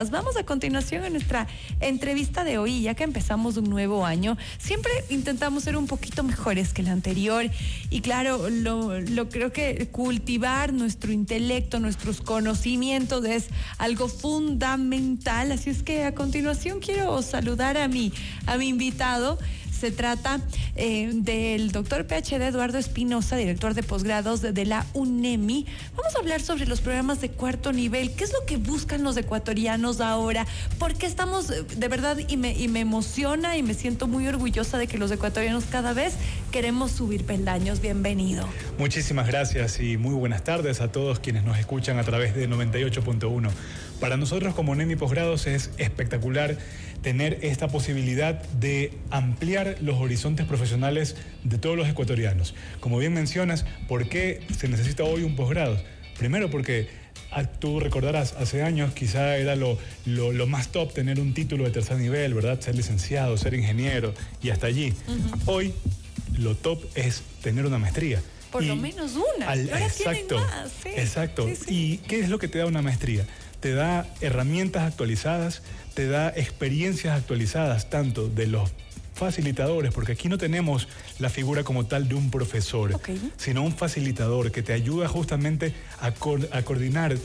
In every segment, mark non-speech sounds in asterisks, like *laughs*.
Nos vamos a continuación a nuestra entrevista de hoy, ya que empezamos un nuevo año. Siempre intentamos ser un poquito mejores que el anterior y claro, lo, creo que cultivar nuestro intelecto, nuestros conocimientos es algo fundamental. Así es que a continuación quiero saludar a mi, a mi invitado. Se trata eh, del doctor PhD Eduardo Espinosa, director de posgrados de, la UNEMI. Vamos a hablar sobre los programas de cuarto nivel. ¿Qué es lo que buscan los ecuatorianos ahora? ¿Por qué estamos, eh, de verdad, y me, y me emociona y me siento muy orgullosa de que los ecuatorianos cada vez queremos subir peldaños? Bienvenido. Muchísimas gracias y muy buenas tardes a todos quienes nos escuchan a través de 98.1. Para nosotros como UNEMI Posgrados es espectacular tener esta posibilidad de ampliar los horizontes profesionales de todos los ecuatorianos. Como bien mencionas, ¿por qué se necesita hoy un posgrado? Primero porque ah, tú recordarás, hace años quizá era lo, lo, lo, más top tener un título de tercer nivel, ¿verdad? Ser licenciado, ser ingeniero y hasta allí. Uh -huh. Hoy lo top es tener una maestría. Por y lo menos una. Al, Ahora exacto, más, sí, exacto. Sí, sí. ¿Y qué es lo que te da una maestría? Te da herramientas actualizadas, te da experiencias actualizadas, tanto de los facilitadores, porque aquí no tenemos la figura como tal de un profesor, okay. sino un facilitador que te ayuda justamente a, co a coordinar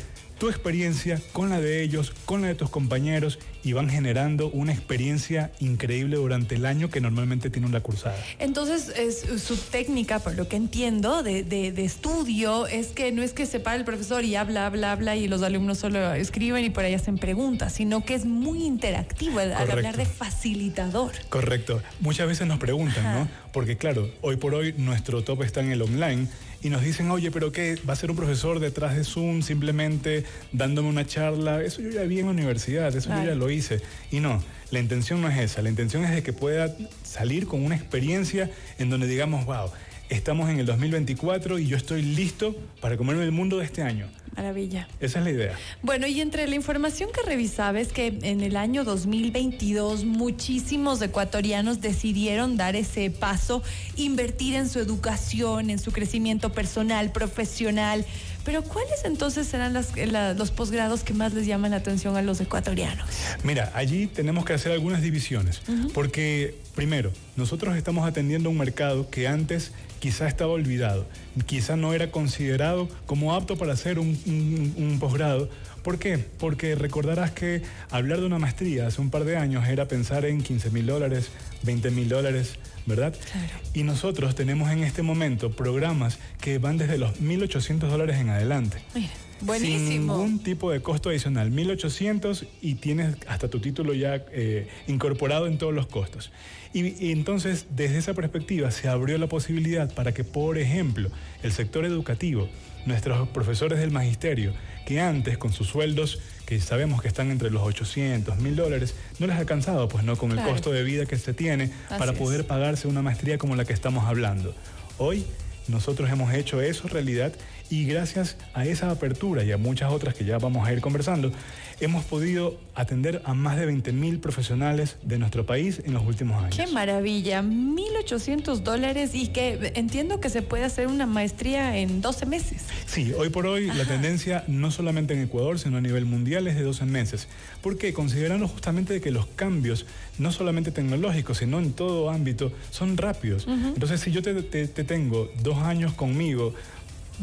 tu experiencia con la de ellos, con la de tus compañeros y van generando una experiencia increíble durante el año que normalmente tiene una cursada. Entonces, es, su técnica, por lo que entiendo, de, de, de, estudio es que no es que se para el profesor y habla, habla, habla y los alumnos solo escriben y por ahí hacen preguntas, sino que es muy interactivo al, al hablar de facilitador. Correcto. Muchas veces nos preguntan, Ajá. ¿no? Porque claro, hoy por hoy nuestro top está en el online y nos dicen, oye, pero ¿qué? ¿Va a ser un profesor detrás de Zoom simplemente dándome una charla? Eso yo ya vi en la universidad, eso claro. yo ya lo hice. Y no, la intención no es esa, la intención es de que pueda salir con una experiencia en donde digamos, wow, estamos en el 2024 y yo estoy listo para comerme el mundo de este año. Maravilla. Esa es la idea. Bueno, y entre la información que revisaba es que en el año 2022 muchísimos ecuatorianos decidieron dar ese paso, invertir en su educación, en su crecimiento personal, profesional. Pero ¿cuáles entonces serán las, la, los posgrados que más les llaman la atención a los ecuatorianos? Mira, allí tenemos que hacer algunas divisiones, uh -huh. porque primero, nosotros estamos atendiendo un mercado que antes quizá estaba olvidado, quizá no era considerado como apto para hacer un, un, un posgrado. ¿Por qué? Porque recordarás que hablar de una maestría hace un par de años era pensar en 15 mil dólares, 20 mil dólares, ¿verdad? Claro. Y nosotros tenemos en este momento programas que van desde los 1.800 dólares en adelante. Mira. Buenísimo. Sin ningún tipo de costo adicional. 1800 y tienes hasta tu título ya eh, incorporado en todos los costos. Y, y, entonces, desde esa perspectiva, se abrió la posibilidad para que, por ejemplo, el sector educativo, nuestros profesores del magisterio, que antes con sus sueldos, que sabemos que están entre los 800, 1000 dólares, no les ha alcanzado, pues no, con claro. el costo de vida que se tiene Así para poder es. pagarse una maestría como la que estamos hablando. Hoy nosotros hemos hecho eso realidad y gracias a esa apertura y a muchas otras que ya vamos a ir conversando, hemos podido atender a más de 20 mil profesionales de nuestro país en los últimos años. ¡Qué maravilla! 1.800 dólares y que entiendo que se puede hacer una maestría en 12 meses. Sí, hoy por hoy Ajá. la tendencia no solamente en Ecuador, sino a nivel mundial es de 12 meses. ¿Por qué? Considerando justamente que los cambios, no solamente tecnológicos, sino en todo ámbito, son rápidos. Uh -huh. Entonces, si yo te, te, te tengo dos años conmigo,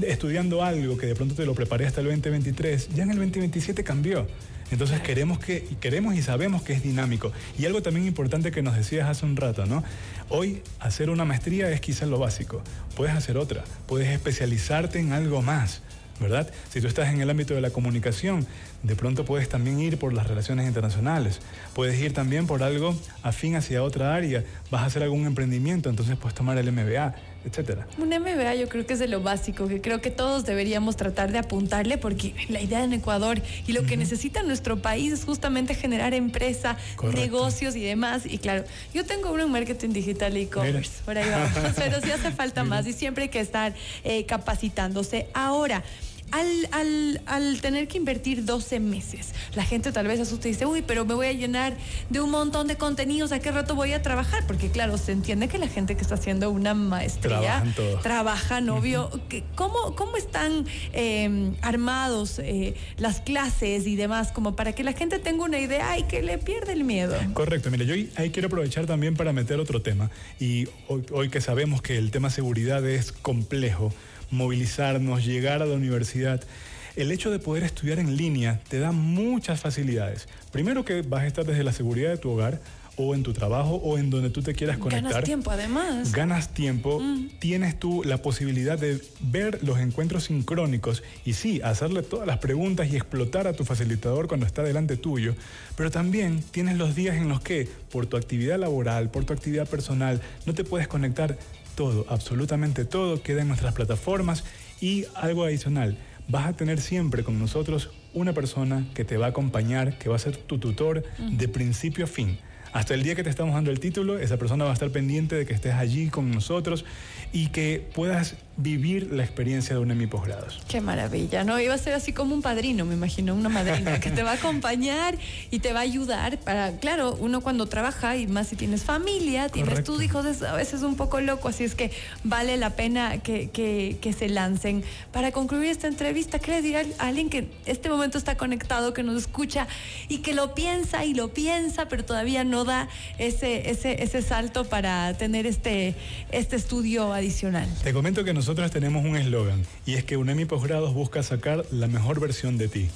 estudiando algo que de pronto te lo preparé hasta el 2023, ya en el 2027 cambió. Entonces queremos que queremos y sabemos que es dinámico. Y algo también importante que nos decías hace un rato, ¿no? Hoy hacer una maestría es quizás lo básico. Puedes hacer otra, puedes especializarte en algo más. ¿verdad? Si tú estás en el ámbito de la comunicación, de pronto puedes también ir por las relaciones internacionales, puedes ir también por algo afín hacia otra área, vas a hacer algún emprendimiento, entonces puedes tomar el MBA, etcétera. Un MBA yo creo que es de lo básico, que creo que todos deberíamos tratar de apuntarle, porque la idea en Ecuador y lo uh -huh. que necesita nuestro país es justamente generar empresa, Correcto. negocios y demás. Y claro, yo tengo uno en marketing digital e e-commerce, por ahí vamos, *laughs* pero sí hace falta más y siempre hay que estar eh, capacitándose. Ahora, al, al, tener que invertir 12 meses, la gente tal vez asusta y dice, uy, pero me voy a llenar de un montón de contenidos, ¿a qué rato voy a trabajar? Porque claro, se entiende que la gente que está haciendo una maestría trabaja, novio. ¿Cómo, ¿Cómo están em, armados eh, las clases y demás como para que la gente tenga una idea y que le pierda el miedo? Correcto, mire, yo ahí quiero aprovechar también para meter otro tema y hoy, hoy que sabemos que el tema seguridad es complejo, movilizarnos, llegar a la universidad. El hecho de poder estudiar en línea te da muchas facilidades. Primero que vas a estar desde la seguridad de tu hogar o en tu trabajo o en donde tú te quieras conectar. Ganas tiempo además. Ganas tiempo, mm. tienes tú la posibilidad de ver los encuentros sincrónicos y sí, hacerle todas las preguntas y explotar a tu facilitador cuando está delante tuyo, pero también tienes los días en los que por tu actividad laboral, por tu actividad personal, no te puedes conectar todo, absolutamente todo queda en nuestras plataformas y algo adicional, vas a tener siempre con nosotros una persona que te va a acompañar, que va a ser tu tutor de principio a fin. Hasta el día que te estamos dando el título, esa persona va a estar pendiente de que estés allí con nosotros y que puedas vivir la experiencia de un mi posgrados. Qué maravilla, ¿no? Iba a ser así como un padrino, me imagino, una madrina que te va a acompañar y te va a ayudar para, claro, uno cuando trabaja y más si tienes familia, tienes tus hijos, es a veces un poco loco, así es que vale la pena que, que, se lancen. Para concluir esta entrevista, ¿qué le diría a alguien que este momento está conectado, que nos escucha y que lo piensa y lo piensa, pero todavía no da ese, ese, ese salto para tener este, este estudio adicional? Te comento que nosotros nosotros tenemos un eslogan y es que UNEMI Posgrados busca sacar la mejor versión de ti.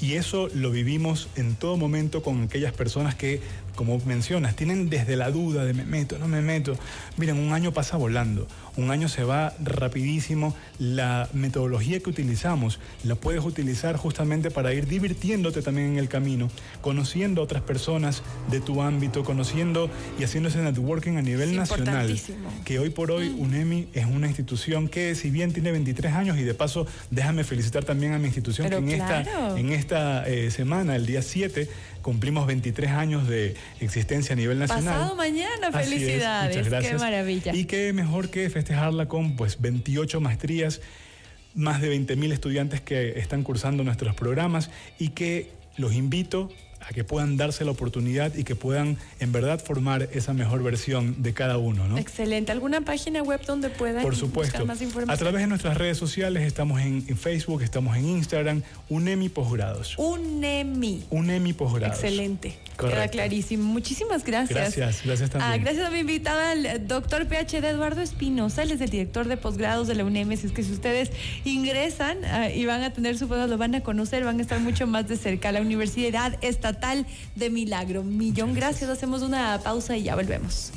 Y eso lo vivimos en todo momento con aquellas personas que, como mencionas, tienen desde la duda de me meto, no me meto. Miren, un año pasa volando un año se va rapidísimo. La metodología que utilizamos la puedes utilizar justamente para ir divirtiéndote también en el camino, conociendo a otras personas de tu ámbito, conociendo y haciendo ese networking a nivel nacional. Que hoy por hoy mm. UNEMI es una institución que si bien tiene 23 años y de paso déjame felicitar también a mi institución que en esta, en esta eh, semana, el día 7, cumplimos 23 años de existencia a nivel nacional. Pasado mañana, felicidades. Qué maravilla. Y qué mejor que festejarla con pues 28 maestrías, más de 20.000 estudiantes que están cursando nuestros programas y que los invito a que puedan darse la oportunidad y que puedan en verdad formar esa mejor versión de cada uno. ¿no? Excelente. ¿Alguna página web donde puedan Por supuesto. más información? A través de nuestras redes sociales, estamos en, Facebook, estamos en Instagram, UNEMI Posgrados. UNEMI. UNEMI Posgrados. Excelente. Queda clarísimo. Muchísimas gracias. Gracias, gracias también. Ah, gracias a mi invitada, al doctor PhD Eduardo Espinosa, él es el director de posgrados de la UNEM. es que si ustedes ingresan ah, y van a tener su posgrado, lo van a conocer, van a estar mucho más de cerca. La Universidad Estatal de Milagro. Millón gracias. Hacemos una pausa y ya volvemos.